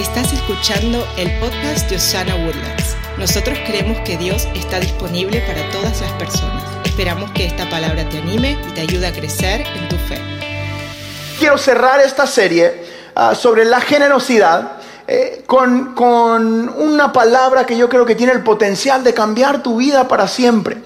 Estás escuchando el podcast de Osana Woodlands. Nosotros creemos que Dios está disponible para todas las personas. Esperamos que esta palabra te anime y te ayude a crecer en tu fe. Quiero cerrar esta serie ah, sobre la generosidad eh, con, con una palabra que yo creo que tiene el potencial de cambiar tu vida para siempre.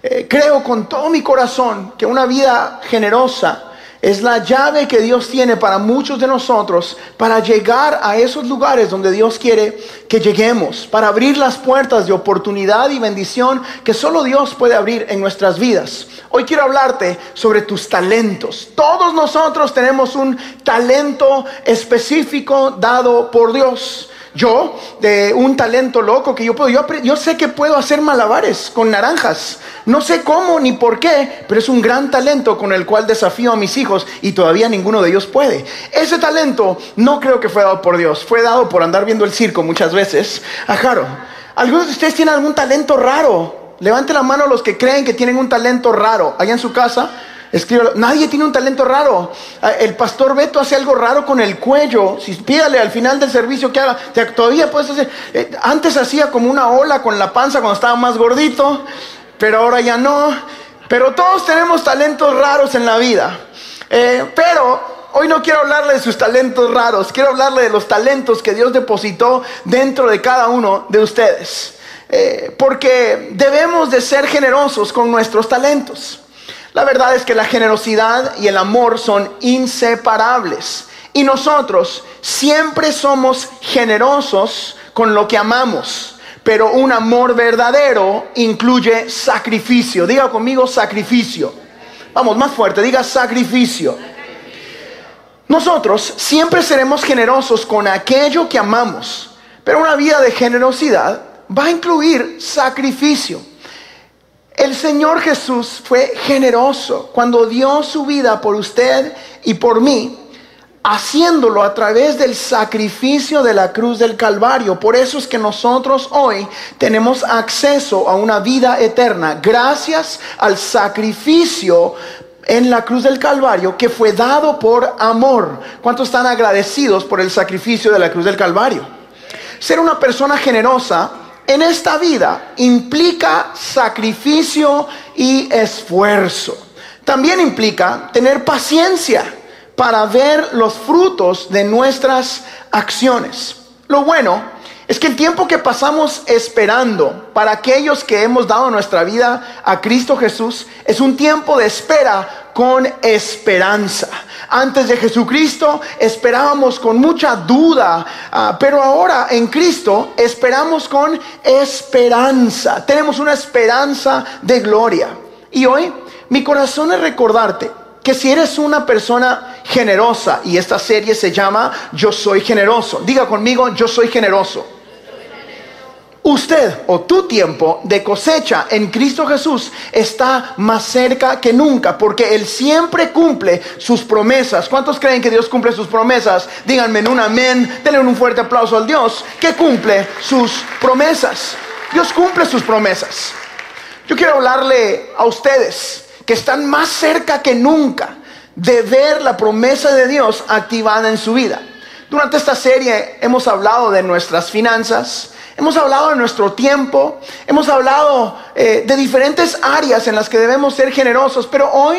Eh, creo con todo mi corazón que una vida generosa es la llave que Dios tiene para muchos de nosotros para llegar a esos lugares donde Dios quiere que lleguemos, para abrir las puertas de oportunidad y bendición que solo Dios puede abrir en nuestras vidas. Hoy quiero hablarte sobre tus talentos. Todos nosotros tenemos un talento específico dado por Dios. Yo, de un talento loco que yo puedo, yo, sé que puedo hacer malabares con naranjas. No sé cómo ni por qué, pero es un gran talento con el cual desafío a mis hijos y todavía ninguno de ellos puede. Ese talento no creo que fue dado por Dios, fue dado por andar viendo el circo muchas veces. Ajaro, ¿algunos de ustedes tienen algún talento raro? Levante la mano los que creen que tienen un talento raro allá en su casa. Escríbelo. Nadie tiene un talento raro. Ah, el pastor Beto hace algo raro con el cuello. Si pídale al final del servicio que haga, todavía puedes hacer. Eh, antes hacía como una ola con la panza cuando estaba más gordito, pero ahora ya no. Pero todos tenemos talentos raros en la vida. Eh, pero hoy no quiero hablarle de sus talentos raros. Quiero hablarle de los talentos que Dios depositó dentro de cada uno de ustedes. Eh, porque debemos de ser generosos con nuestros talentos. La verdad es que la generosidad y el amor son inseparables. Y nosotros siempre somos generosos con lo que amamos. Pero un amor verdadero incluye sacrificio. Diga conmigo sacrificio. Vamos, más fuerte, diga sacrificio. Nosotros siempre seremos generosos con aquello que amamos. Pero una vida de generosidad va a incluir sacrificio. El Señor Jesús fue generoso cuando dio su vida por usted y por mí, haciéndolo a través del sacrificio de la cruz del Calvario. Por eso es que nosotros hoy tenemos acceso a una vida eterna gracias al sacrificio en la cruz del Calvario que fue dado por amor. ¿Cuántos están agradecidos por el sacrificio de la cruz del Calvario? Ser una persona generosa en esta vida implica sacrificio y esfuerzo. También implica tener paciencia para ver los frutos de nuestras acciones. Lo bueno es que el tiempo que pasamos esperando para aquellos que hemos dado nuestra vida a Cristo Jesús es un tiempo de espera con esperanza. Antes de Jesucristo esperábamos con mucha duda, ah, pero ahora en Cristo esperamos con esperanza. Tenemos una esperanza de gloria. Y hoy mi corazón es recordarte que si eres una persona generosa, y esta serie se llama Yo soy generoso, diga conmigo, yo soy generoso usted o tu tiempo de cosecha en Cristo Jesús está más cerca que nunca, porque Él siempre cumple sus promesas. ¿Cuántos creen que Dios cumple sus promesas? Díganme en un amén, denle un fuerte aplauso al Dios que cumple sus promesas. Dios cumple sus promesas. Yo quiero hablarle a ustedes que están más cerca que nunca de ver la promesa de Dios activada en su vida. Durante esta serie hemos hablado de nuestras finanzas, Hemos hablado de nuestro tiempo, hemos hablado eh, de diferentes áreas en las que debemos ser generosos, pero hoy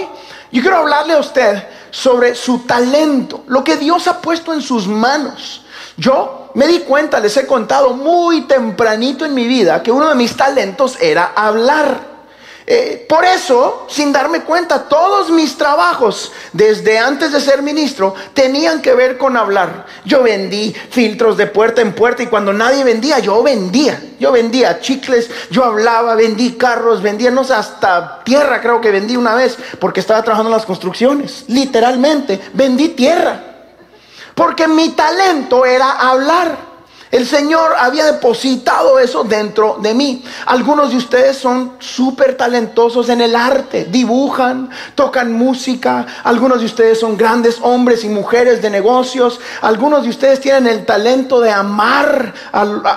yo quiero hablarle a usted sobre su talento, lo que Dios ha puesto en sus manos. Yo me di cuenta, les he contado muy tempranito en mi vida que uno de mis talentos era hablar. Eh, por eso, sin darme cuenta, todos mis trabajos, desde antes de ser ministro, tenían que ver con hablar. Yo vendí filtros de puerta en puerta y cuando nadie vendía, yo vendía. Yo vendía chicles, yo hablaba, vendí carros, vendía, no sé, hasta tierra creo que vendí una vez porque estaba trabajando en las construcciones. Literalmente, vendí tierra. Porque mi talento era hablar. El Señor había depositado eso dentro de mí. Algunos de ustedes son súper talentosos en el arte, dibujan, tocan música. Algunos de ustedes son grandes hombres y mujeres de negocios. Algunos de ustedes tienen el talento de amar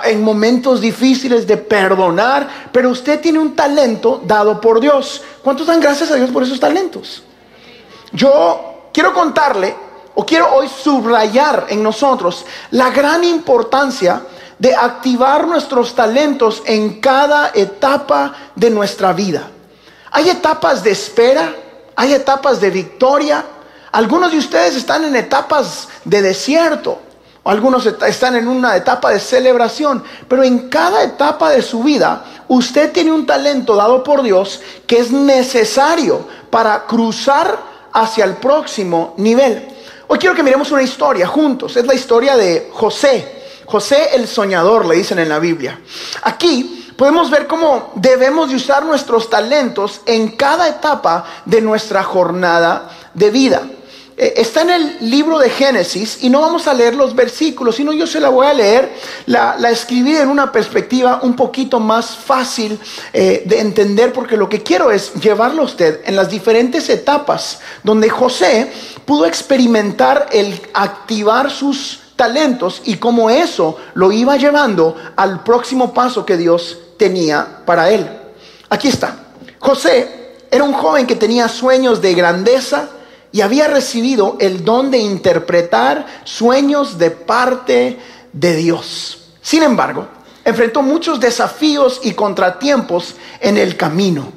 en momentos difíciles, de perdonar. Pero usted tiene un talento dado por Dios. ¿Cuántos dan gracias a Dios por esos talentos? Yo quiero contarle o quiero hoy subrayar en nosotros la gran importancia de activar nuestros talentos en cada etapa de nuestra vida. Hay etapas de espera, hay etapas de victoria. Algunos de ustedes están en etapas de desierto, algunos están en una etapa de celebración, pero en cada etapa de su vida usted tiene un talento dado por Dios que es necesario para cruzar hacia el próximo nivel. Hoy quiero que miremos una historia juntos. Es la historia de José. José el soñador, le dicen en la Biblia. Aquí podemos ver cómo debemos de usar nuestros talentos en cada etapa de nuestra jornada de vida. Eh, está en el libro de Génesis y no vamos a leer los versículos, sino yo se la voy a leer, la, escribí en una perspectiva un poquito más fácil eh, de entender, porque lo que quiero es llevarlo a usted en las diferentes etapas donde José pudo experimentar el activar sus talentos y cómo eso lo iba llevando al próximo paso que Dios tenía para él. Aquí está. José era un joven que tenía sueños de grandeza, y había recibido el don de interpretar sueños de parte de Dios. Sin embargo, enfrentó muchos desafíos y contratiempos en el camino.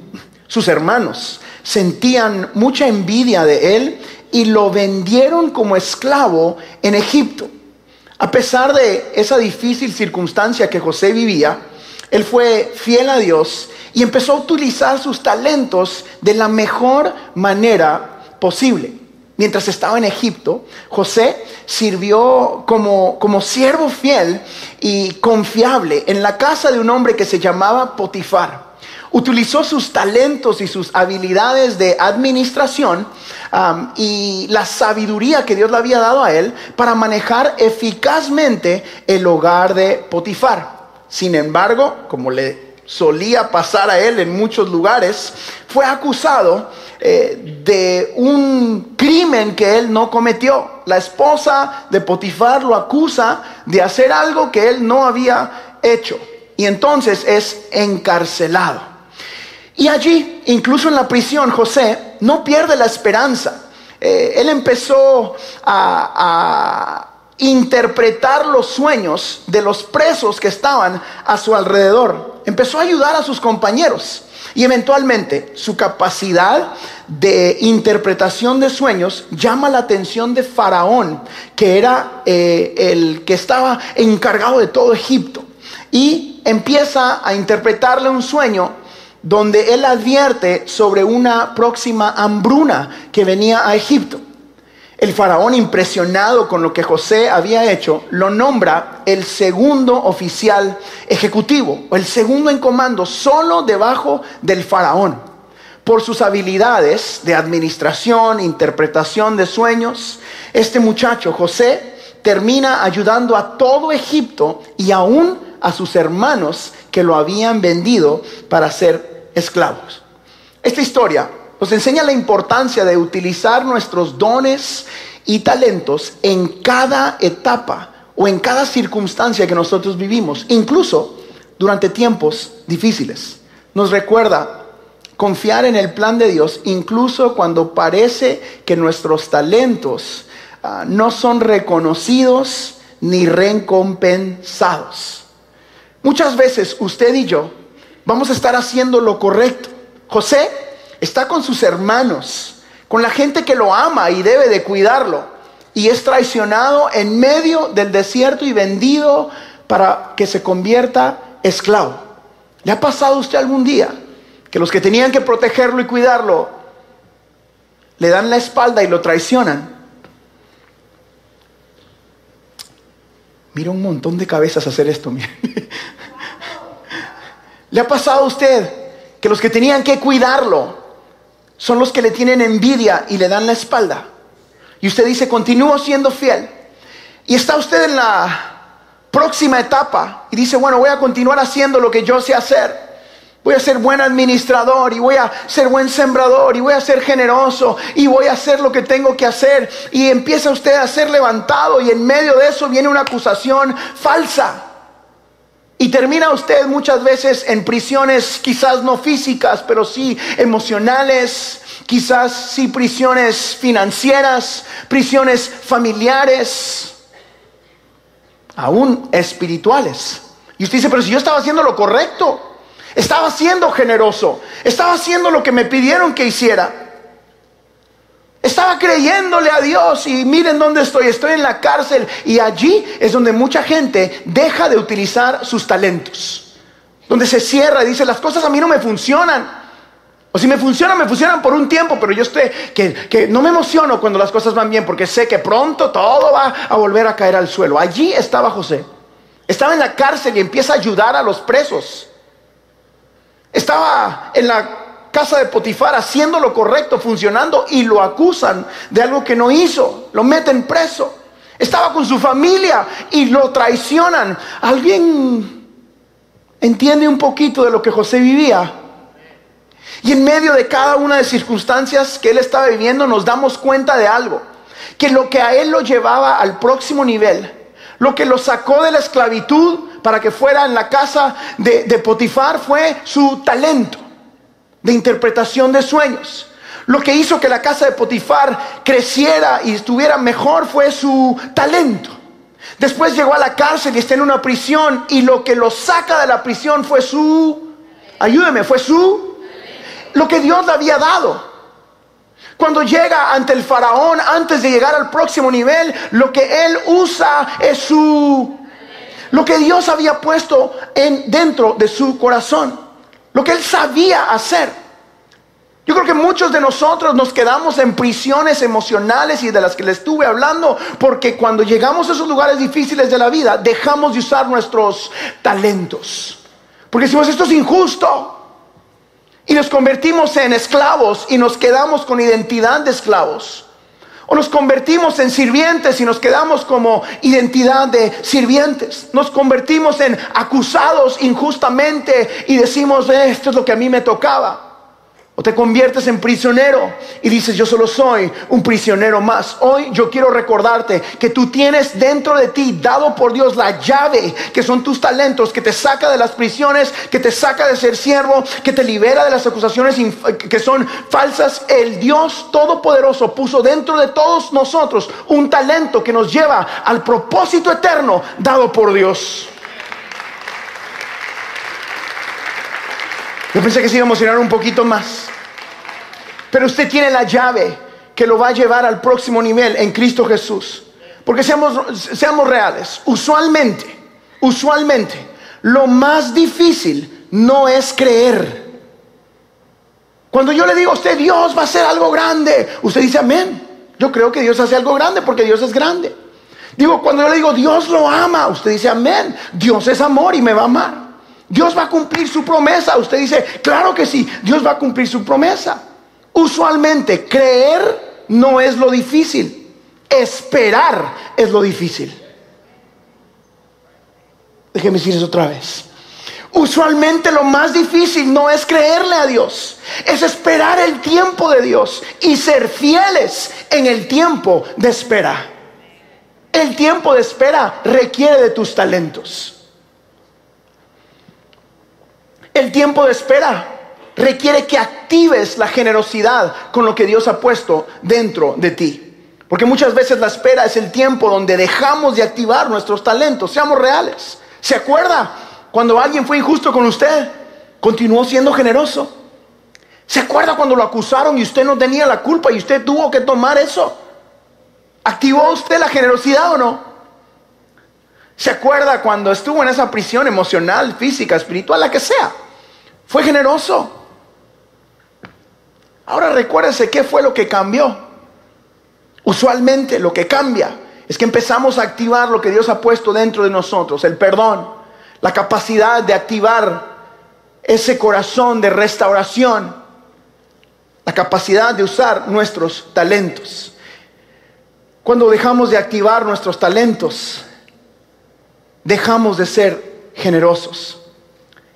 Sus hermanos sentían mucha envidia de él y lo vendieron como esclavo en Egipto. A pesar de esa difícil circunstancia que José vivía, él fue fiel a Dios y empezó a utilizar sus talentos de la mejor manera posible. Mientras estaba en Egipto, José sirvió como, como siervo fiel y confiable en la casa de un hombre que se llamaba Potifar. Utilizó sus talentos y sus habilidades de administración y la sabiduría que Dios le había dado a él para manejar eficazmente el hogar de Potifar. Sin embargo, como le solía pasar a él en muchos lugares, fue acusado eh, de un crimen que él no cometió. La esposa de Potifar lo acusa de hacer algo que él no había hecho. Y entonces es encarcelado. Y allí, incluso en la prisión, José no pierde la esperanza. Eh, él empezó a, a interpretar los sueños de los presos que estaban a su alrededor. Empezó a ayudar a sus compañeros. Y eventualmente su capacidad de interpretación de sueños llama la atención de Faraón, que era eh, el que estaba encargado de todo Egipto. Y empieza a interpretarle un sueño donde él advierte sobre una próxima hambruna que venía a Egipto. El faraón, impresionado con lo que José había hecho, lo nombra el segundo oficial ejecutivo, o el segundo en comando, solo debajo del faraón. Por sus habilidades de administración, interpretación de sueños, este muchacho, José, termina ayudando a todo Egipto y aún a sus hermanos que lo habían vendido para ser esclavos. Esta historia nos enseña la importancia de utilizar nuestros dones y talentos en cada etapa o en cada circunstancia que nosotros vivimos, incluso durante tiempos difíciles. Nos recuerda confiar en el plan de Dios, incluso cuando parece que nuestros talentos ah, no son reconocidos ni recompensados. Muchas veces usted y yo vamos a estar haciendo lo correcto. José está con sus hermanos, con la gente que lo ama y debe de cuidarlo, y es traicionado en medio del desierto y vendido para que se convierta esclavo. ¿Le ha pasado a usted algún día que los que tenían que protegerlo y cuidarlo le dan la espalda y lo traicionan? Mira un montón de cabezas hacer esto. ¿Le ha pasado a usted que los que tenían que cuidarlo son los que le tienen envidia y le dan la espalda. Y usted dice, continúo siendo fiel. Y está usted en la próxima etapa y dice, bueno, voy a continuar haciendo lo que yo sé hacer. Voy a ser buen administrador y voy a ser buen sembrador y voy a ser generoso y voy a hacer lo que tengo que hacer. Y empieza usted a ser levantado y en medio de eso viene una acusación falsa. Y termina usted muchas veces en prisiones quizás no físicas, pero sí emocionales, quizás sí prisiones financieras, prisiones familiares, aún espirituales. Y usted dice, pero si yo estaba haciendo lo correcto, estaba siendo generoso, estaba haciendo lo que me pidieron que hiciera. Estaba creyéndole a Dios y miren dónde estoy, estoy en la cárcel y allí es donde mucha gente deja de utilizar sus talentos, donde se cierra y dice, las cosas a mí no me funcionan. O si me funcionan, me funcionan por un tiempo, pero yo estoy, que, no me emociono cuando las cosas van bien, porque sé que pronto todo va a volver a caer al suelo. Allí estaba José. Estaba en la cárcel y empieza a ayudar a los presos. Estaba en la casa de Potifar haciendo lo correcto, funcionando, y lo acusan de algo que no hizo. Lo meten preso. Estaba con su familia y lo traicionan. ¿Alguien entiende un poquito de lo que José vivía? Y en medio de cada una de las circunstancias que él estaba viviendo nos damos cuenta de algo, que lo que a él lo llevaba al próximo nivel, lo que lo sacó de la esclavitud para que fuera en la casa de, de Potifar fue su talento de interpretación de sueños. Lo que hizo que la casa de Potifar creciera y estuviera mejor fue su talento. Después llegó a la cárcel y está en una prisión y lo que lo saca de la prisión fue su, ayúdeme, fue su lo que Dios le había dado. Cuando llega ante el faraón, antes de llegar al próximo nivel, lo que él usa es su... Lo que Dios había puesto en, dentro de su corazón. Lo que él sabía hacer. Yo creo que muchos de nosotros nos quedamos en prisiones emocionales y de las que le estuve hablando, porque cuando llegamos a esos lugares difíciles de la vida, dejamos de usar nuestros talentos. Porque decimos, esto es injusto y nos convertimos en esclavos y nos quedamos con identidad de esclavos. O nos convertimos en sirvientes y nos quedamos como identidad de sirvientes. Nos convertimos en acusados injustamente y decimos, eh, esto es lo que a mí me tocaba. O te conviertes en prisionero y dices, yo solo soy un prisionero más. Hoy yo quiero recordarte que tú tienes dentro de ti, dado por Dios, la llave, que son tus talentos, que te saca de las prisiones, que te saca de ser siervo, que te libera de las acusaciones que son falsas. El Dios Todopoderoso puso dentro de todos nosotros un talento que nos lleva al propósito eterno dado por Dios. Yo pensé que se iba a emocionar un poquito más. Pero usted tiene la llave que lo va a llevar al próximo nivel en Cristo Jesús. Porque seamos, seamos reales. Usualmente, usualmente, lo más difícil no es creer. Cuando yo le digo a usted, Dios va a hacer algo grande, usted dice amén. Yo creo que Dios hace algo grande porque Dios es grande. Digo, cuando yo le digo, Dios lo ama, usted dice amén. Dios es amor y me va a amar. Dios va a cumplir su promesa. Usted dice, claro que sí, Dios va a cumplir su promesa. Usualmente creer no es lo difícil, esperar es lo difícil. Déjeme decir eso otra vez. Usualmente lo más difícil no es creerle a Dios, es esperar el tiempo de Dios y ser fieles en el tiempo de espera. El tiempo de espera requiere de tus talentos. El tiempo de espera requiere que actives la generosidad con lo que Dios ha puesto dentro de ti. Porque muchas veces la espera es el tiempo donde dejamos de activar nuestros talentos. Seamos reales. ¿Se acuerda cuando alguien fue injusto con usted? Continuó siendo generoso. ¿Se acuerda cuando lo acusaron y usted no tenía la culpa y usted tuvo que tomar eso? ¿Activó usted la generosidad o no? ¿Se acuerda cuando estuvo en esa prisión emocional, física, espiritual, la que sea? Fue generoso. Ahora recuérdese qué fue lo que cambió. Usualmente lo que cambia es que empezamos a activar lo que Dios ha puesto dentro de nosotros, el perdón, la capacidad de activar ese corazón de restauración, la capacidad de usar nuestros talentos. Cuando dejamos de activar nuestros talentos, dejamos de ser generosos.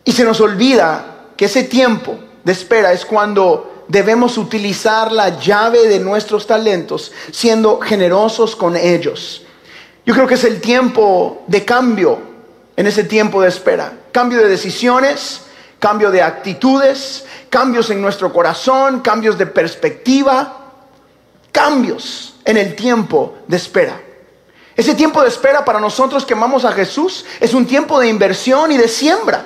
Y se nos olvida que ese tiempo de espera es cuando debemos utilizar la llave de nuestros talentos, siendo generosos con ellos. Yo creo que es el tiempo de cambio en ese tiempo de espera. Cambio de decisiones, cambio de actitudes, cambios en nuestro corazón, cambios de perspectiva, cambios en el tiempo de espera. Ese tiempo de espera para nosotros que amamos a Jesús es un tiempo de inversión y de siembra,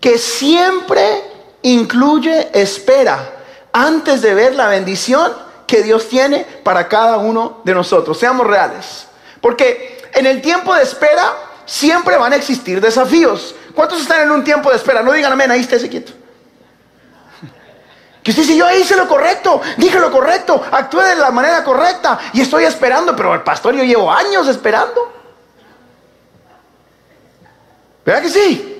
que siempre incluye espera antes de ver la bendición que Dios tiene para cada uno de nosotros. Seamos reales. Porque en el tiempo de espera siempre van a existir desafíos. ¿Cuántos están en un tiempo de espera? No digan amén, ahí esté quieto. Que usted dice, yo hice lo correcto, dije lo correcto, actué de la manera correcta y estoy esperando, pero el pastor yo llevo años esperando. ¿Verdad que sí?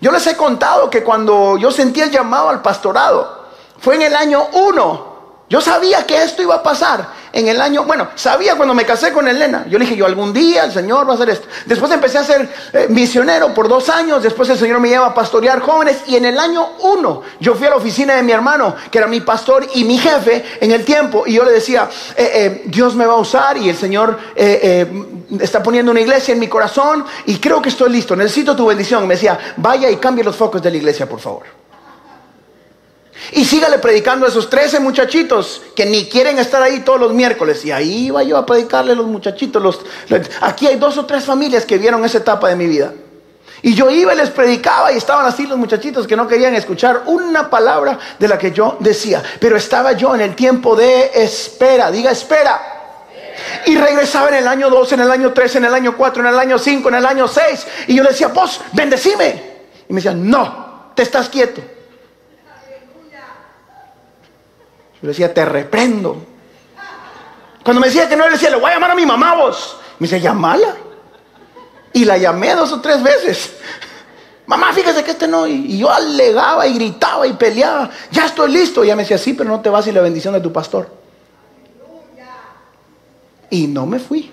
Yo les he contado que cuando yo sentí el llamado al pastorado, fue en el año 1. Yo sabía que esto iba a pasar en el año, bueno, sabía cuando me casé con Elena. Yo le dije, yo algún día el Señor va a hacer esto. Después empecé a ser eh, misionero por dos años. Después el Señor me lleva a pastorear jóvenes. Y en el año uno, yo fui a la oficina de mi hermano, que era mi pastor y mi jefe en el tiempo. Y yo le decía, eh, eh, Dios me va a usar y el Señor está poniendo una iglesia en mi corazón. Y creo que estoy listo. Necesito tu bendición. Me decía, vaya y cambie los focos de la iglesia, por favor. Y sígale predicando a esos 13 muchachitos que ni quieren estar ahí todos los miércoles. Y ahí iba yo a predicarle a los muchachitos. Los, aquí hay dos o tres familias que vieron esa etapa de mi vida. Y yo iba y les predicaba y estaban así los muchachitos que no querían escuchar una palabra de la que yo decía. Pero estaba yo en el tiempo de espera. Diga espera. Y regresaba en el año 2, en el año 3, en el año 4, en el año 5, en el año 6. Y yo le decía, vos, bendecime. Y me decían, no, te estás quieto. Yo decía, te reprendo. Cuando me decía que no, le decía, le voy a llamar a mi mamá vos. Me decía, llamala. Y la llamé dos o tres veces. Mamá, fíjese que este no. Y, yo alegaba y gritaba y peleaba. Ya estoy listo. Y ella me decía, sí, pero no te vas sin la bendición de tu pastor. Y no me fui.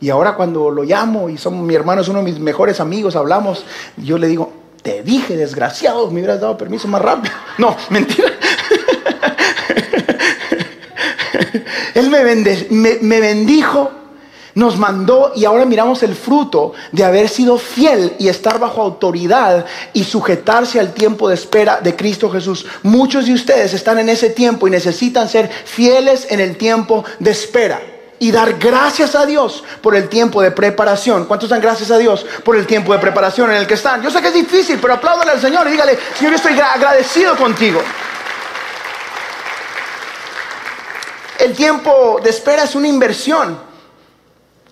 Y ahora cuando lo llamo y somos, mi hermano es uno de mis mejores amigos, hablamos, yo le digo, te dije, desgraciado, me hubieras dado permiso más rápido. No, mentira. Él me, bendijo, nos mandó y ahora miramos el fruto de haber sido fiel y estar bajo autoridad y sujetarse al tiempo de espera de Cristo Jesús. Muchos de ustedes están en ese tiempo y necesitan ser fieles en el tiempo de espera y dar gracias a Dios por el tiempo de preparación. ¿Cuántos dan gracias a Dios por el tiempo de preparación en el que están? Yo sé que es difícil, pero apláudale al Señor y dígale, Señor, yo estoy agradecido contigo. El tiempo de espera es una inversión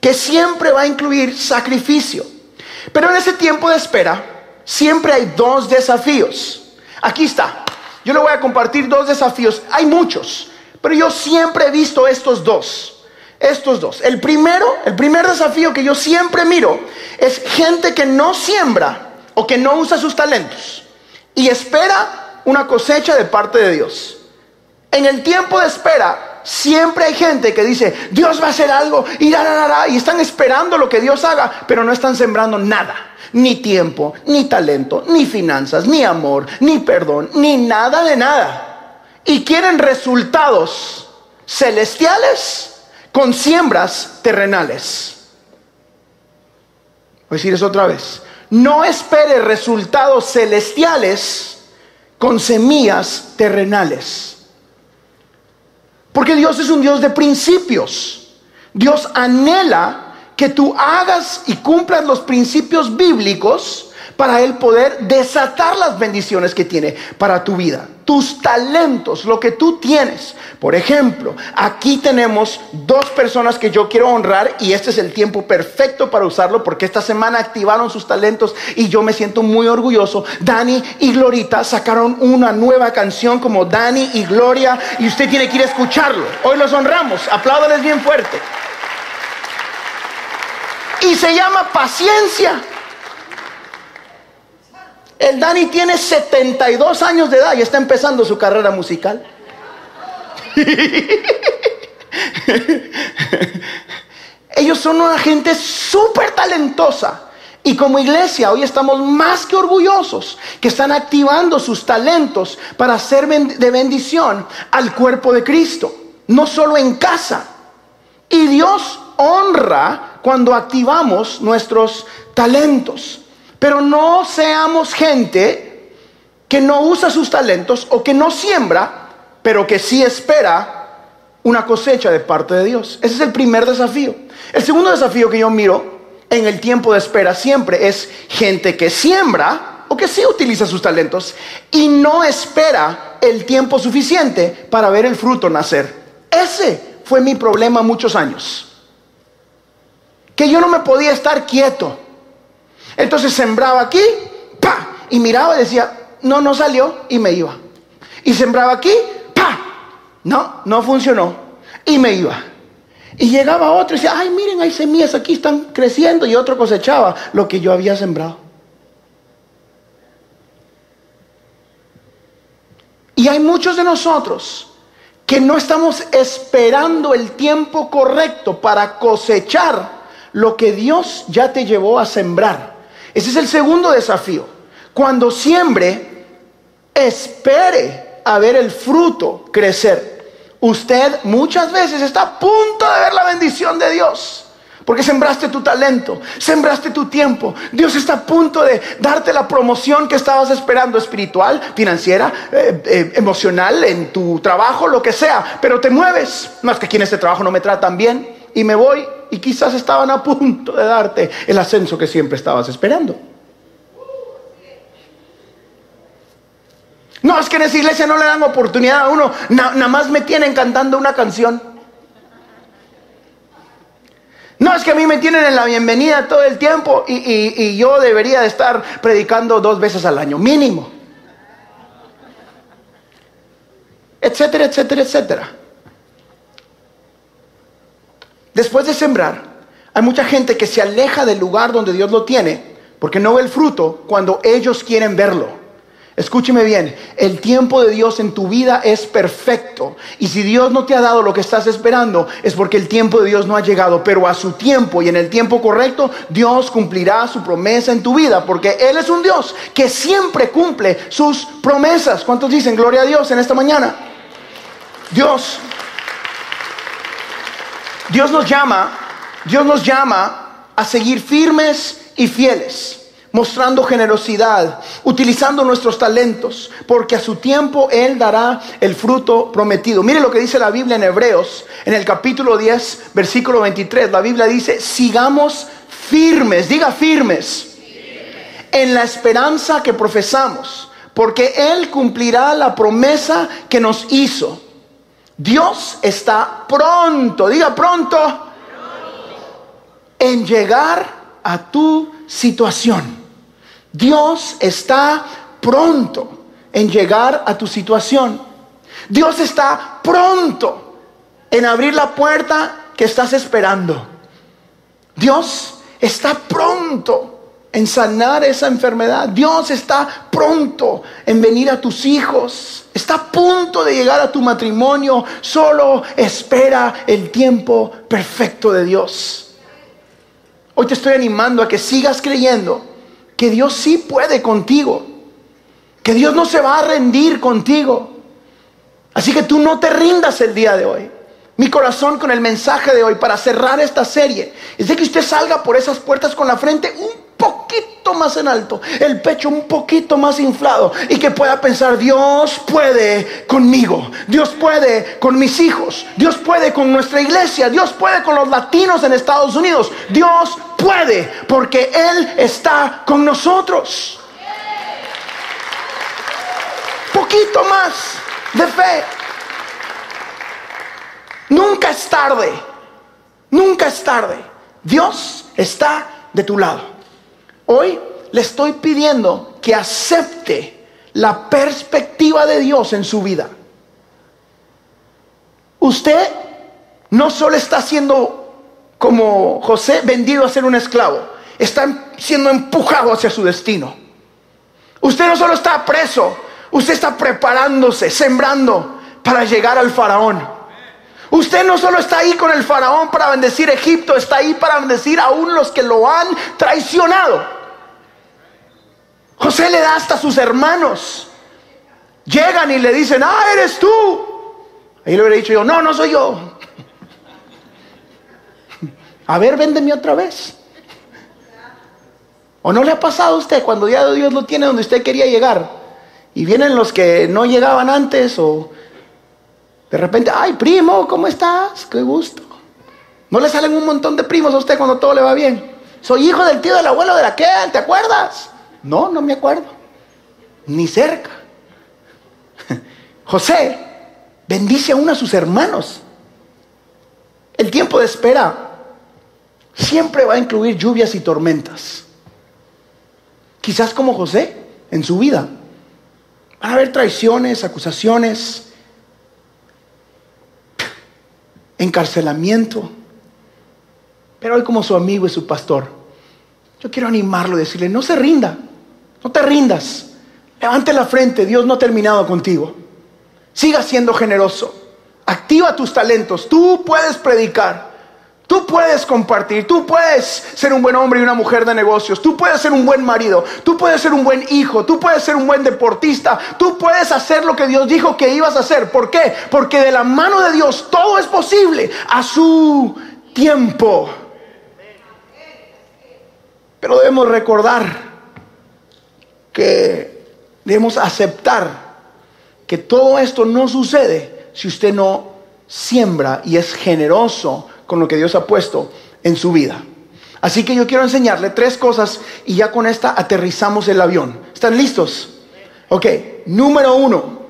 que siempre va a incluir sacrificio. Pero en ese tiempo de espera siempre hay dos desafíos. Aquí está. Yo le voy a compartir dos desafíos. Hay muchos, pero yo siempre he visto estos dos. Estos dos. El primero, el primer desafío que yo siempre miro es gente que no siembra o que no usa sus talentos y espera una cosecha de parte de Dios. En el tiempo de espera, siempre hay gente que dice, Dios va a hacer algo y, y están esperando lo que Dios haga, pero no están sembrando nada. Ni tiempo, ni talento, ni finanzas, ni amor, ni perdón, ni nada de nada. Y quieren resultados celestiales con siembras terrenales. Voy a decir eso otra vez. No espere resultados celestiales con semillas terrenales. Porque Dios es un Dios de principios. Dios anhela que tú hagas y cumplas los principios bíblicos para Él poder desatar las bendiciones que tiene para tu vida. Tus talentos, lo que tú tienes. Por ejemplo, aquí tenemos dos personas que yo quiero honrar y este es el tiempo perfecto para usarlo porque esta semana activaron sus talentos y yo me siento muy orgulloso. Dani y Glorita sacaron una nueva canción como Dani y Gloria y usted tiene que ir a escucharlo. Hoy los honramos, apláudales bien fuerte. Y se llama paciencia. El Dani tiene 72 años de edad y está empezando su carrera musical. Ellos son una gente súper talentosa. Y como iglesia hoy estamos más que orgullosos que están activando sus talentos para ser de bendición al cuerpo de Cristo. No solo en casa. Y Dios honra cuando activamos nuestros talentos. Pero no seamos gente que no usa sus talentos o que no siembra, pero que sí espera una cosecha de parte de Dios. Ese es el primer desafío. El segundo desafío que yo miro en el tiempo de espera siempre es gente que siembra o que sí utiliza sus talentos y no espera el tiempo suficiente para ver el fruto nacer. Ese fue mi problema muchos años. Que yo no me podía estar quieto. Entonces sembraba aquí, pa, y miraba y decía, no, no salió, y me iba. Y sembraba aquí, pa, no, no funcionó, y me iba. Y llegaba otro y decía, ay, miren, hay semillas aquí, están creciendo, y otro cosechaba lo que yo había sembrado. Y hay muchos de nosotros que no estamos esperando el tiempo correcto para cosechar lo que Dios ya te llevó a sembrar. Ese es el segundo desafío. Cuando siembre, espere a ver el fruto crecer. Usted muchas veces está a punto de ver la bendición de Dios. Porque sembraste tu talento, sembraste tu tiempo. Dios está a punto de darte la promoción que estabas esperando, espiritual, financiera, eh, eh, emocional, en tu trabajo, lo que sea. Pero te mueves. No es que aquí en este trabajo no me tratan bien y me voy y quizás estaban a punto de darte el ascenso que siempre estabas esperando. No, es que en esa iglesia no le dan oportunidad a uno. nada más me tienen cantando una canción. No, es que a mí me tienen en la bienvenida todo el tiempo y, yo debería de estar predicando dos veces al año, mínimo. Etcétera, etcétera, etcétera. Después de sembrar, hay mucha gente que se aleja del lugar donde Dios lo tiene porque no ve el fruto cuando ellos quieren verlo. Escúcheme bien, el tiempo de Dios en tu vida es perfecto. Y si Dios no te ha dado lo que estás esperando, es porque el tiempo de Dios no ha llegado. Pero a su tiempo y en el tiempo correcto, Dios cumplirá su promesa en tu vida. Porque Él es un Dios que siempre cumple sus promesas. ¿Cuántos dicen gloria a Dios en esta mañana? Dios, Dios nos llama, Dios nos llama a seguir firmes y fieles mostrando generosidad, utilizando nuestros talentos, porque a su tiempo Él dará el fruto prometido. Mire lo que dice la Biblia en Hebreos, en el capítulo 10, versículo 23. La Biblia dice, sigamos firmes, diga firmes, en la esperanza que profesamos, porque Él cumplirá la promesa que nos hizo. Dios está pronto, diga pronto, en llegar a tu situación. Dios está pronto en llegar a tu situación. Dios está pronto en abrir la puerta que estás esperando. Dios está pronto en sanar esa enfermedad. Dios está pronto en venir a tus hijos. Está a punto de llegar a tu matrimonio. Solo espera el tiempo perfecto de Dios. Hoy te estoy animando a que sigas creyendo que Dios sí puede contigo, que Dios no se va a rendir contigo. Así que tú no te rindas el día de hoy. Mi corazón con el mensaje de hoy para cerrar esta serie es de que usted salga por esas puertas con la frente un poquito más en alto, el pecho un poquito más inflado y que pueda pensar, Dios puede conmigo, Dios puede con mis hijos, Dios puede con nuestra iglesia, Dios puede con los latinos en Estados Unidos, Dios puede porque Él está con nosotros. Poquito más de fe. Nunca es tarde, nunca es tarde. Dios está de tu lado. Hoy le estoy pidiendo que acepte la perspectiva de Dios en su vida. Usted no solo está siendo como José vendido a ser un esclavo, está siendo empujado hacia su destino. Usted no solo está preso, usted está preparándose, sembrando para llegar al faraón. Usted no solo está ahí con el faraón para bendecir Egipto, está ahí para bendecir aún los que lo han traicionado. José le da hasta a sus hermanos. Llegan y le dicen, ah, eres tú. Ahí le hubiera dicho yo, no, no soy yo. A ver, véndeme otra vez. ¿O no le ha pasado a usted cuando ya Dios lo tiene donde usted quería llegar? Y vienen los que no llegaban antes o de repente, ay primo, ¿cómo estás? Qué gusto. ¿No le salen un montón de primos a usted cuando todo le va bien? Soy hijo del tío del abuelo de la que, ¿te acuerdas? No, no me acuerdo. Ni cerca. José bendice a uno de sus hermanos. El tiempo de espera siempre va a incluir lluvias y tormentas. Quizás como José en su vida. Van a haber traiciones, acusaciones, encarcelamiento. Pero hoy como su amigo y su pastor, yo quiero animarlo decirle, no se rinda, no te rindas. Levante la frente, Dios no ha terminado contigo. Siga siendo generoso. Activa tus talentos. Tú puedes predicar. Tú puedes compartir, tú puedes ser un buen hombre y una mujer de negocios, tú puedes ser un buen marido, tú puedes ser un buen hijo, tú puedes ser un buen deportista, tú puedes hacer lo que Dios dijo que ibas a hacer. ¿Por qué? Porque de la mano de Dios todo es posible a su tiempo. Pero debemos recordar que debemos aceptar que todo esto no sucede si usted no siembra y es generoso con lo que Dios ha puesto en su vida. Así que yo quiero enseñarle tres cosas y ya con esta aterrizamos el avión. ¿Están listos? Ok, número uno,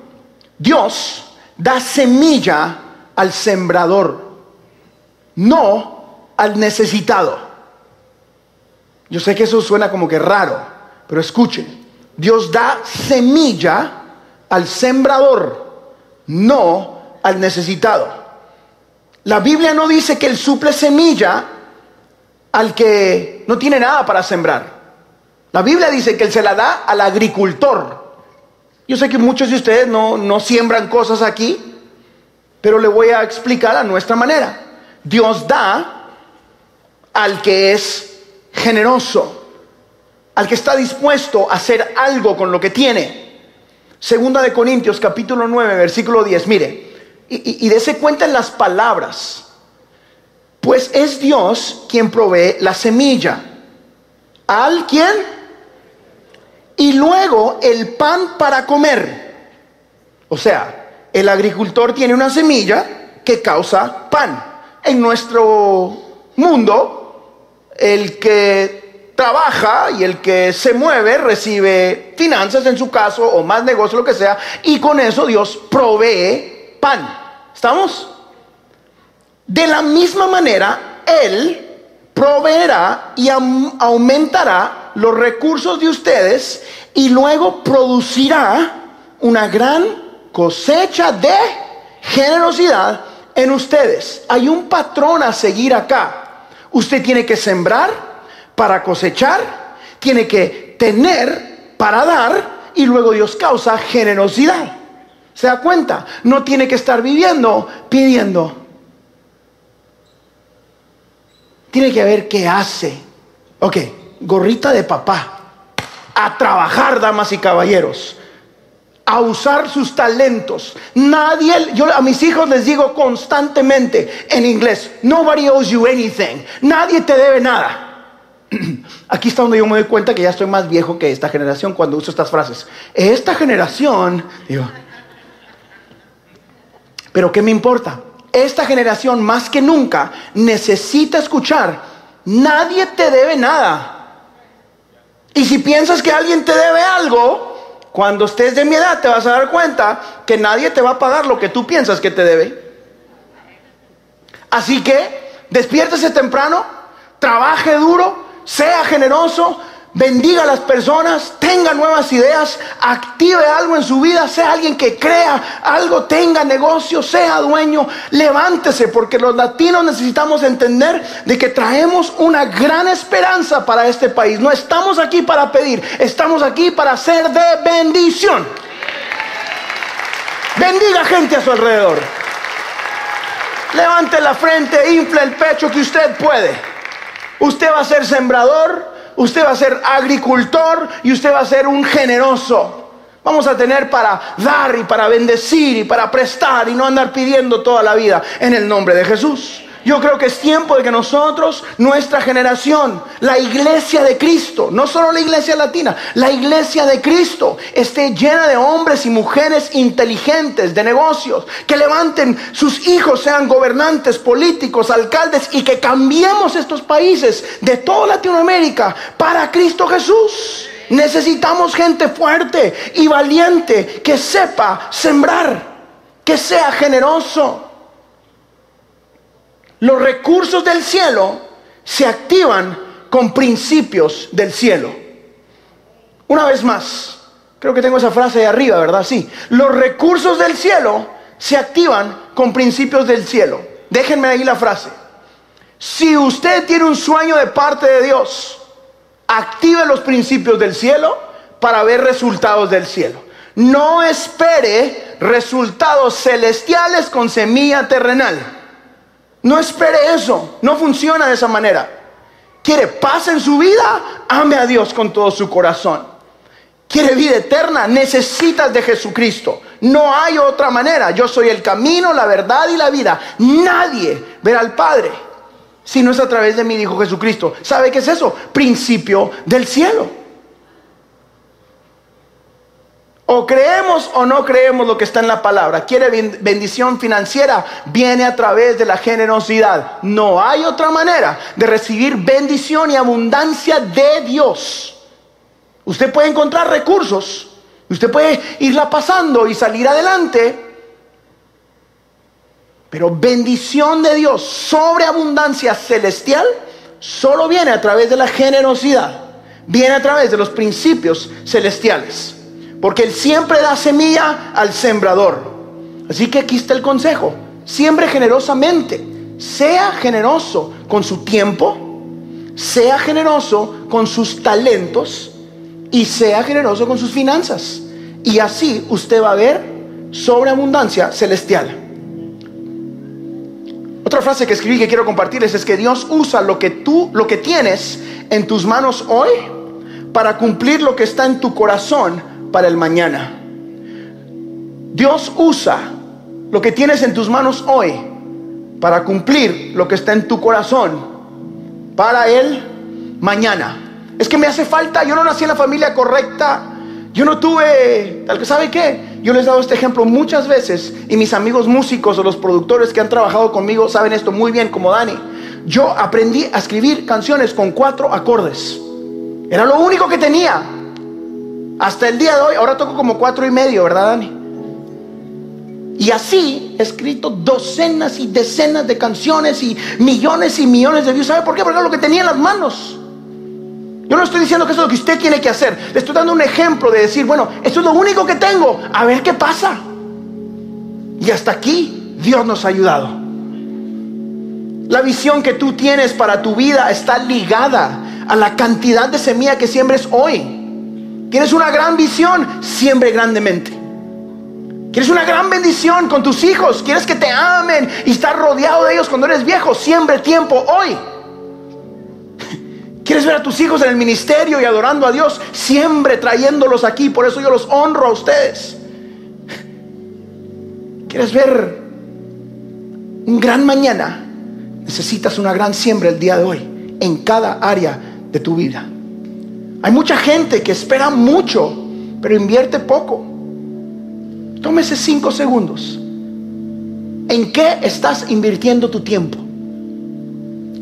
Dios da semilla al sembrador, no al necesitado. Yo sé que eso suena como que raro, pero escuchen. Dios da semilla al sembrador, no al necesitado. La Biblia no dice que Él suple semilla al que no tiene nada para sembrar. La Biblia dice que Él se la da al agricultor. Yo sé que muchos de ustedes no, no siembran cosas aquí, pero le voy a explicar a nuestra manera. Dios da al que es generoso, al que está dispuesto a hacer algo con lo que tiene. Segunda de Corintios capítulo 9, versículo 10, mire, y, y, dese cuenta en las palabras, pues es Dios quien provee la semilla. ¿Al quién? Y luego el pan para comer. O sea, el agricultor tiene una semilla que causa pan. En nuestro mundo, el que trabaja y el que se mueve recibe finanzas en su caso o más negocio, lo que sea, y con eso Dios provee pan. ¿Estamos? De la misma manera, Él proveerá y aumentará los recursos de ustedes y luego producirá una gran cosecha de generosidad en ustedes. Hay un patrón a seguir acá. Usted tiene que sembrar para cosechar, tiene que tener para dar y luego Dios causa generosidad. ¿Se da cuenta? No tiene que estar viviendo pidiendo. Tiene que ver qué hace. Ok, gorrita de papá. A trabajar, damas y caballeros a usar sus talentos. Nadie, yo a mis hijos les digo constantemente en inglés, nobody owes you anything. Nadie te debe nada. Aquí está donde yo me doy cuenta que ya estoy más viejo que esta generación cuando uso estas frases. Esta generación, digo, pero ¿qué me importa? Esta generación más que nunca necesita escuchar, nadie te debe nada. Y si piensas que alguien te debe algo, cuando estés de mi edad te vas a dar cuenta que nadie te va a pagar lo que tú piensas que te debe. Así que despiértese temprano, trabaje duro, sea generoso, bendiga a las personas, tenga nuevas ideas, active algo en su vida, sea alguien que crea algo, tenga negocio, sea dueño, levántese, porque los latinos necesitamos entender de que traemos una gran esperanza para este país. No estamos aquí para pedir, estamos aquí para ser de bendición. Bendiga gente a su alrededor. Levante la frente, infle el pecho que usted puede. Usted va a ser sembrador, usted va a ser agricultor y usted va a ser un generoso. Vamos a tener para dar y para bendecir y para prestar y no andar pidiendo toda la vida en el nombre de Jesús. Yo creo que es tiempo de que nosotros, nuestra generación, la iglesia de Cristo, no solo la iglesia latina, la iglesia de Cristo esté llena de hombres y mujeres inteligentes de negocios, que levanten sus hijos, sean gobernantes, políticos, alcaldes y que cambiemos estos países de toda Latinoamérica para Cristo Jesús. Necesitamos gente fuerte y valiente que sepa sembrar, que sea generoso. Los recursos del cielo se activan con principios del cielo. Una vez más, creo que tengo esa frase de arriba, ¿verdad? Sí. Los recursos del cielo se activan con principios del cielo. Déjenme ahí la frase. Si usted tiene un sueño de parte de Dios, active los principios del cielo para ver resultados del cielo. No espere resultados celestiales con semilla terrenal. No espere eso, no funciona de esa manera. Quiere paz en su vida, ame a Dios con todo su corazón. Quiere vida eterna, necesitas de Jesucristo. No hay otra manera. Yo soy el camino, la verdad y la vida. Nadie verá al Padre si no es a través de mí, dijo Jesucristo. ¿Sabe qué es eso? Principio del cielo. O creemos o no creemos lo que está en la palabra. Quiere bendición financiera, viene a través de la generosidad. No hay otra manera de recibir bendición y abundancia de Dios. Usted puede encontrar recursos, usted puede irla pasando y salir adelante, pero bendición de Dios, sobreabundancia celestial, solo viene a través de la generosidad, viene a través de los principios celestiales. Porque Él siempre da semilla al sembrador. Así que aquí está el consejo. Siembre generosamente. Sea generoso con su tiempo. Sea generoso con sus talentos. Y sea generoso con sus finanzas. Y así usted va a ver sobreabundancia celestial. Otra frase que escribí que quiero compartirles es que Dios usa lo que tú, lo que tienes en tus manos hoy para cumplir lo que está en tu corazón para el mañana. Dios usa lo que tienes en tus manos hoy para cumplir lo que está en tu corazón para el mañana. Es que me hace falta, yo no nací en la familia correcta, yo no tuve, tal que sabe qué, yo les he dado este ejemplo muchas veces y mis amigos músicos o los productores que han trabajado conmigo saben esto muy bien como Dani. Yo aprendí a escribir canciones con cuatro acordes. Era lo único que tenía. Hasta el día de hoy, ahora toco como cuatro y medio, ¿verdad, Dani? Y así he escrito docenas y decenas de canciones y millones y millones de views. ¿Sabe por qué? Porque lo que tenía en las manos. Yo no estoy diciendo que eso es lo que usted tiene que hacer. Le estoy dando un ejemplo de decir, bueno, esto es lo único que tengo. A ver qué pasa. Y hasta aquí Dios nos ha ayudado. La visión que tú tienes para tu vida está ligada a la cantidad de semilla que siembres hoy. Tienes una gran visión, siembre grandemente. Quieres una gran bendición con tus hijos, quieres que te amen y estar rodeado de ellos cuando eres viejo, siembre tiempo hoy. ¿Quieres ver a tus hijos en el ministerio y adorando a Dios? Siempre trayéndolos aquí, por eso yo los honro a ustedes. ¿Quieres ver un gran mañana? Necesitas una gran siembra el día de hoy, en cada área de tu vida. Hay mucha gente que espera mucho, pero invierte poco. Tómese cinco segundos. ¿En qué estás invirtiendo tu tiempo?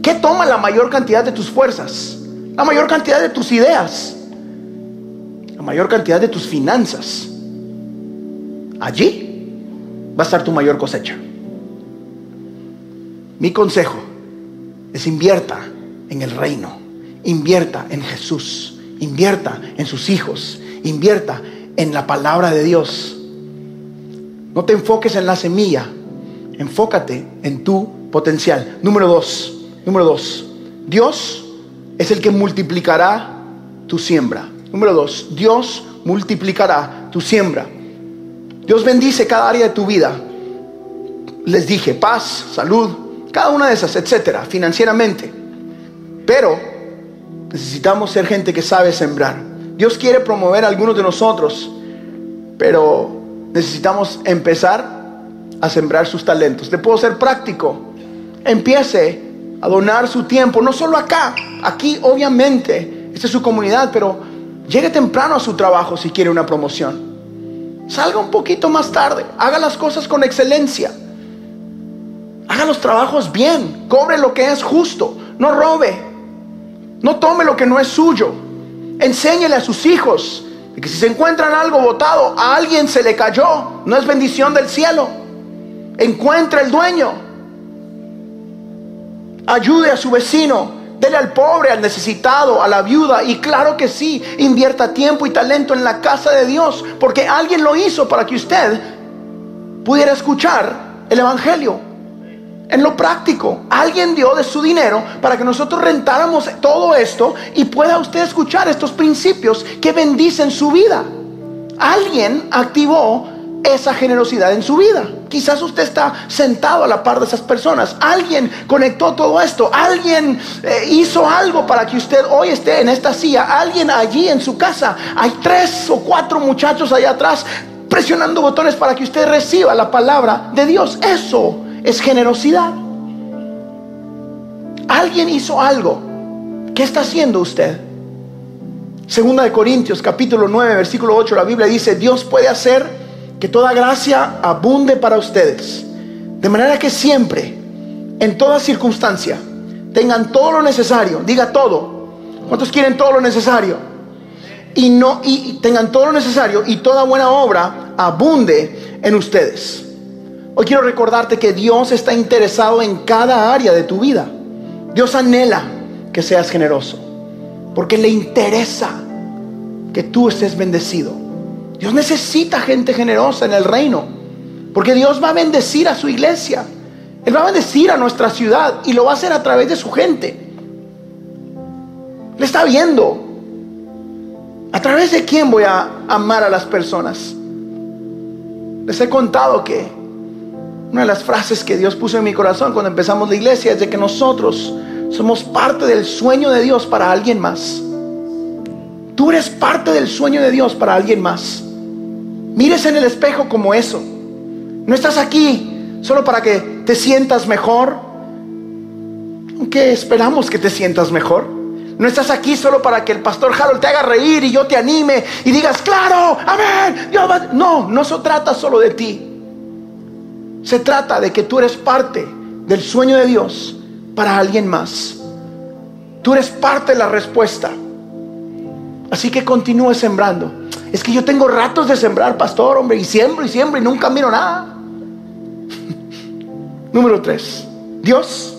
¿Qué toma la mayor cantidad de tus fuerzas? La mayor cantidad de tus ideas. La mayor cantidad de tus finanzas. Allí va a estar tu mayor cosecha. Mi consejo es invierta en el reino. Invierta en Jesús. Invierta en sus hijos. Invierta en la palabra de Dios. No te enfoques en la semilla. Enfócate en tu potencial. Número dos. Número dos. Dios es el que multiplicará tu siembra. Número dos. Dios multiplicará tu siembra. Dios bendice cada área de tu vida. Les dije, paz, salud, cada una de esas, etcétera, financieramente. Pero Necesitamos ser gente que sabe sembrar. Dios quiere promover a algunos de nosotros, pero necesitamos empezar a sembrar sus talentos. Te puedo ser práctico. empiece a donar su tiempo, no solo acá, aquí obviamente, esta es su comunidad, pero llegue temprano a su trabajo si quiere una promoción. Salga un poquito más tarde, haga las cosas con excelencia. Haga los trabajos bien, cobre lo que es justo, no robe, no tome lo que no es suyo. Enséñele a sus hijos que si se encuentran algo botado, a alguien se le cayó, no es bendición del cielo. Encuentre el dueño. Ayude a su vecino. Dele al pobre, al necesitado, a la viuda. Y claro que sí, invierta tiempo y talento en la casa de Dios. Porque alguien lo hizo para que usted pudiera escuchar el Evangelio en lo práctico. Alguien dio de su dinero para que nosotros rentáramos todo esto y pueda usted escuchar estos principios que bendicen su vida. Alguien activó esa generosidad en su vida. Quizás usted está sentado a la par de esas personas. Alguien conectó todo esto. Alguien eh, hizo algo para que usted hoy esté en esta silla. Alguien allí en su casa. Hay tres o cuatro muchachos allá atrás presionando botones para que usted reciba la palabra de Dios. Eso es generosidad. Alguien hizo algo. ¿Qué está haciendo usted? Segunda de Corintios capítulo 9 versículo 8 la Biblia dice, Dios puede hacer que toda gracia abunde para ustedes. De manera que siempre, en toda circunstancia, tengan todo lo necesario. Diga todo. ¿Cuántos quieren todo lo necesario? Y no y tengan todo lo necesario y toda buena obra abunde en ustedes. Hoy quiero recordarte que Dios está interesado en cada área de tu vida. Dios anhela que seas generoso, porque le interesa que tú estés bendecido. Dios necesita gente generosa en el reino, porque Dios va a bendecir a su iglesia. Él va a bendecir a nuestra ciudad y lo va a hacer a través de su gente. Le está viendo. ¿A través de quién voy a amar a las personas? Les he contado que una de las frases que Dios puso en mi corazón cuando empezamos la iglesia es de que nosotros somos parte del sueño de Dios para alguien más. Tú eres parte del sueño de Dios para alguien más. Mires en el espejo como eso. No estás aquí solo para que te sientas mejor, aunque esperamos que te sientas mejor. No estás aquí solo para que el pastor Harold te haga reír y yo te anime y digas, claro, amén. No, no se trata solo de ti. Se trata de que tú eres parte del sueño de Dios para alguien más. Tú eres parte de la respuesta. Así que continúe sembrando. Es que yo tengo ratos de sembrar, pastor, hombre, y siembro y siembro y nunca miro nada. Número tres, Dios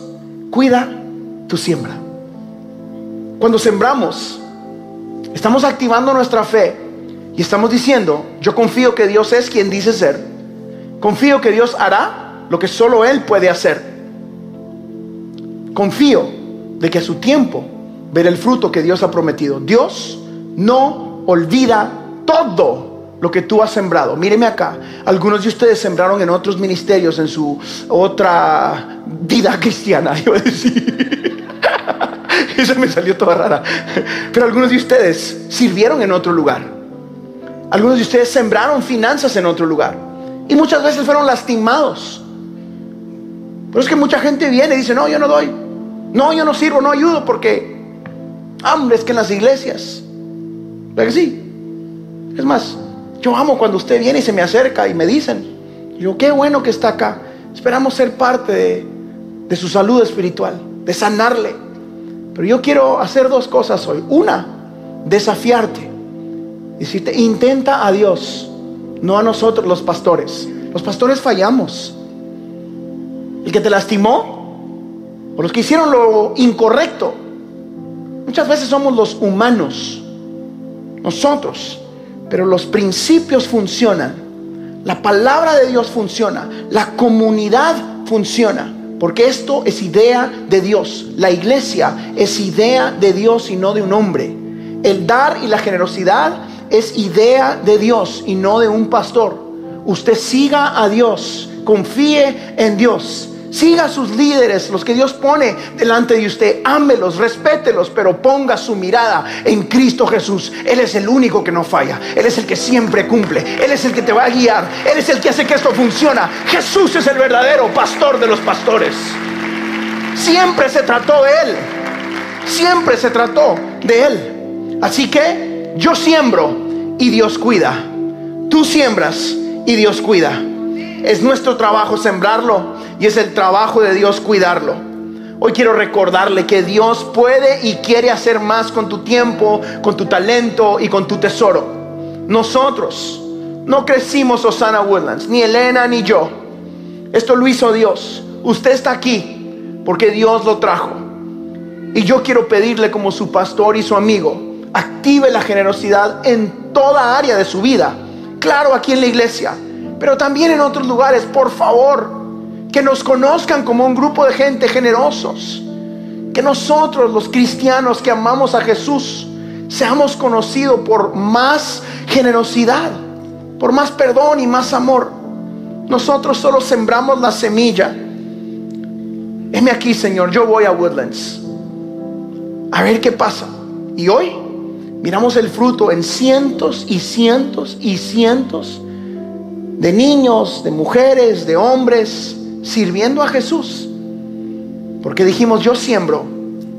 cuida tu siembra. Cuando sembramos, estamos activando nuestra fe y estamos diciendo, yo confío que Dios es quien dice ser Confío que Dios hará lo que solo Él puede hacer. Confío de que a su tiempo veré el fruto que Dios ha prometido. Dios no olvida todo lo que tú has sembrado. Míreme acá. Algunos de ustedes sembraron en otros ministerios, en su otra vida cristiana, yo me salió toda rara. Pero algunos de ustedes sirvieron en otro lugar. Algunos de ustedes sembraron finanzas en otro lugar. Y muchas veces fueron lastimados. Pero es que mucha gente viene y dice, no, yo no doy. No, yo no sirvo, no ayudo porque, hombre, es que en las iglesias, ¿verdad sí? Es más, yo amo cuando usted viene y se me acerca y me dicen, yo, qué bueno que está acá. Esperamos ser parte de, de su salud espiritual, de sanarle. Pero yo quiero hacer dos cosas hoy. Una, desafiarte. Decirte, intenta a Dios no a nosotros los pastores. Los pastores fallamos. El que te lastimó, o los que hicieron lo incorrecto, muchas veces somos los humanos, nosotros, pero los principios funcionan, la palabra de Dios funciona, la comunidad funciona. Porque esto es idea de Dios. La iglesia es idea de Dios y no de un hombre. El dar y la generosidad es idea de Dios y no de un pastor. Usted siga a Dios, confíe en Dios. Siga a sus líderes, los que Dios pone delante de usted. Ámelos, respételos, pero ponga su mirada en Cristo Jesús. Él es el único que no falla. Él es el que siempre cumple. Él es el que te va a guiar. Él es el que hace que esto funcione. Jesús es el verdadero pastor de los pastores. Siempre se trató de Él. Siempre se trató de Él. Así que yo siembro y Dios cuida. Tú siembras y Dios cuida. Es nuestro trabajo sembrarlo y es el trabajo de Dios cuidarlo. Hoy quiero recordarle que Dios puede y quiere hacer más con tu tiempo, con tu talento y con tu tesoro. Nosotros no crecimos Osana Woodlands, ni Elena ni yo. Esto lo hizo Dios. Usted está aquí porque Dios lo trajo. Y yo quiero pedirle como su pastor y su amigo, active la generosidad en toda área de su vida. Claro, aquí en la iglesia, pero también en otros lugares, por favor, que nos conozcan como un grupo de gente generosos. Que nosotros, los cristianos que amamos a Jesús, seamos conocidos por más generosidad, por más perdón y más amor. Nosotros solo sembramos la semilla. Heme aquí, Señor, yo voy a Woodlands. A ver qué pasa. Y hoy miramos el fruto en cientos y cientos y cientos de niños, de mujeres, de hombres, sirviendo a Jesús. Porque dijimos, yo siembro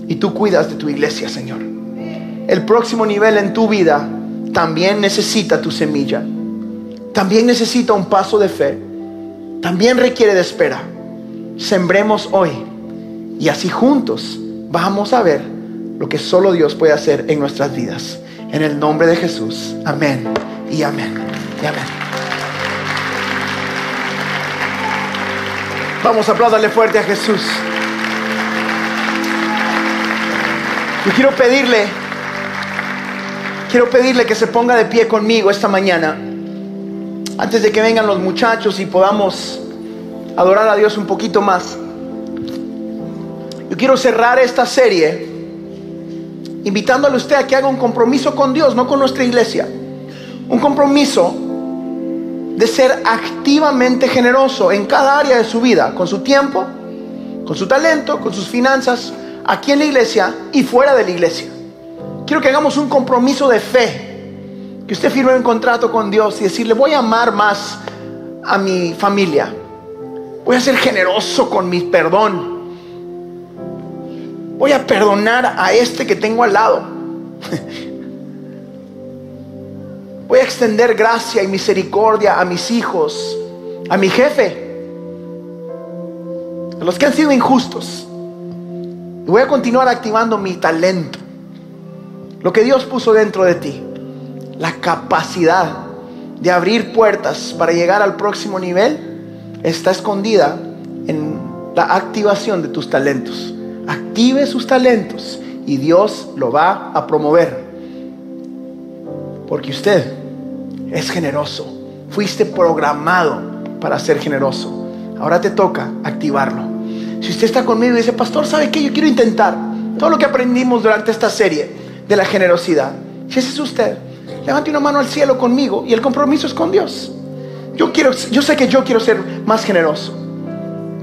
y tú cuidas de tu iglesia, Señor. El próximo nivel en tu vida también necesita tu semilla. También necesita un paso de fe. También requiere de espera. Sembremos hoy y así juntos vamos a ver lo que solo Dios puede hacer en nuestras vidas. En el nombre de Jesús. Amén y amén y amén. Vamos a aplaudirle fuerte a Jesús. Yo quiero pedirle, quiero pedirle que se ponga de pie conmigo esta mañana, antes de que vengan los muchachos y podamos adorar a Dios un poquito más. Yo quiero cerrar esta serie invitándole a usted a que haga un compromiso con Dios, no con nuestra iglesia. Un compromiso de ser activamente generoso en cada área de su vida, con su tiempo, con su talento, con sus finanzas, aquí en la iglesia y fuera de la iglesia. Quiero que hagamos un compromiso de fe, que usted firme un contrato con Dios y decirle, voy a amar más a mi familia, voy a ser generoso con mi perdón, voy a perdonar a este que tengo al lado. Voy a extender gracia y misericordia a mis hijos, a mi jefe, a los que han sido injustos. Voy a continuar activando mi talento, lo que Dios puso dentro de ti, la capacidad de abrir puertas para llegar al próximo nivel, está escondida en la activación de tus talentos. Active sus talentos y Dios lo va a promover. Porque usted es generoso. Fuiste programado para ser generoso. Ahora te toca activarlo. Si usted está conmigo y dice, pastor, ¿sabe qué? Yo quiero intentar todo lo que aprendimos durante esta serie de la generosidad. Si ese es usted, levante una mano al cielo conmigo y el compromiso es con Dios. Yo, quiero, yo sé que yo quiero ser más generoso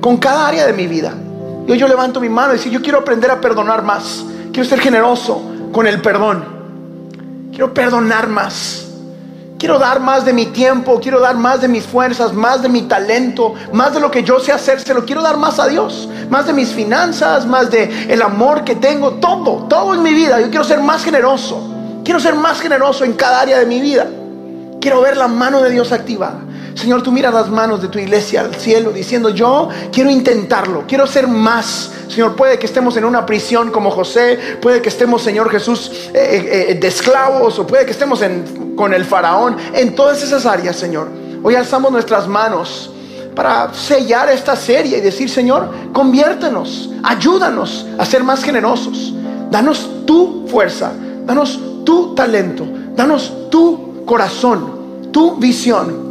con cada área de mi vida. Yo, yo levanto mi mano y digo, yo quiero aprender a perdonar más. Quiero ser generoso con el perdón. Quiero perdonar más. Quiero dar más de mi tiempo, quiero dar más de mis fuerzas, más de mi talento, más de lo que yo sé hacer, se lo quiero dar más a Dios, más de mis finanzas, más de el amor que tengo, todo, todo en mi vida. Yo quiero ser más generoso. Quiero ser más generoso en cada área de mi vida. Quiero ver la mano de Dios activada. Señor, tú miras las manos de tu iglesia al cielo diciendo, yo quiero intentarlo, quiero ser más. Señor, puede que estemos en una prisión como José, puede que estemos, Señor Jesús, eh, eh, eh, de esclavos, o puede que estemos con el faraón, en todas esas áreas, Señor. Hoy alzamos nuestras manos para sellar esta serie y decir, Señor, conviértenos, ayúdanos a ser más generosos. Danos tu fuerza, danos tu talento, danos tu corazón, tu visión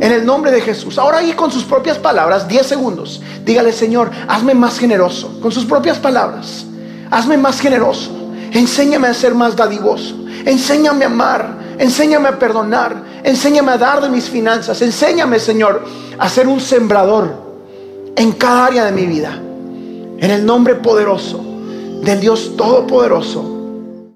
en el nombre de Jesús. Ahora ahí con sus propias palabras, 10 segundos, dígale Señor, hazme más generoso. Con sus propias palabras, hazme más generoso. Enséñame a ser más dadivoso. Enséñame a amar. Enséñame a perdonar. Enséñame a dar de mis finanzas. Enséñame, Señor, a ser un sembrador en cada área de mi vida. En el nombre poderoso del Dios Todopoderoso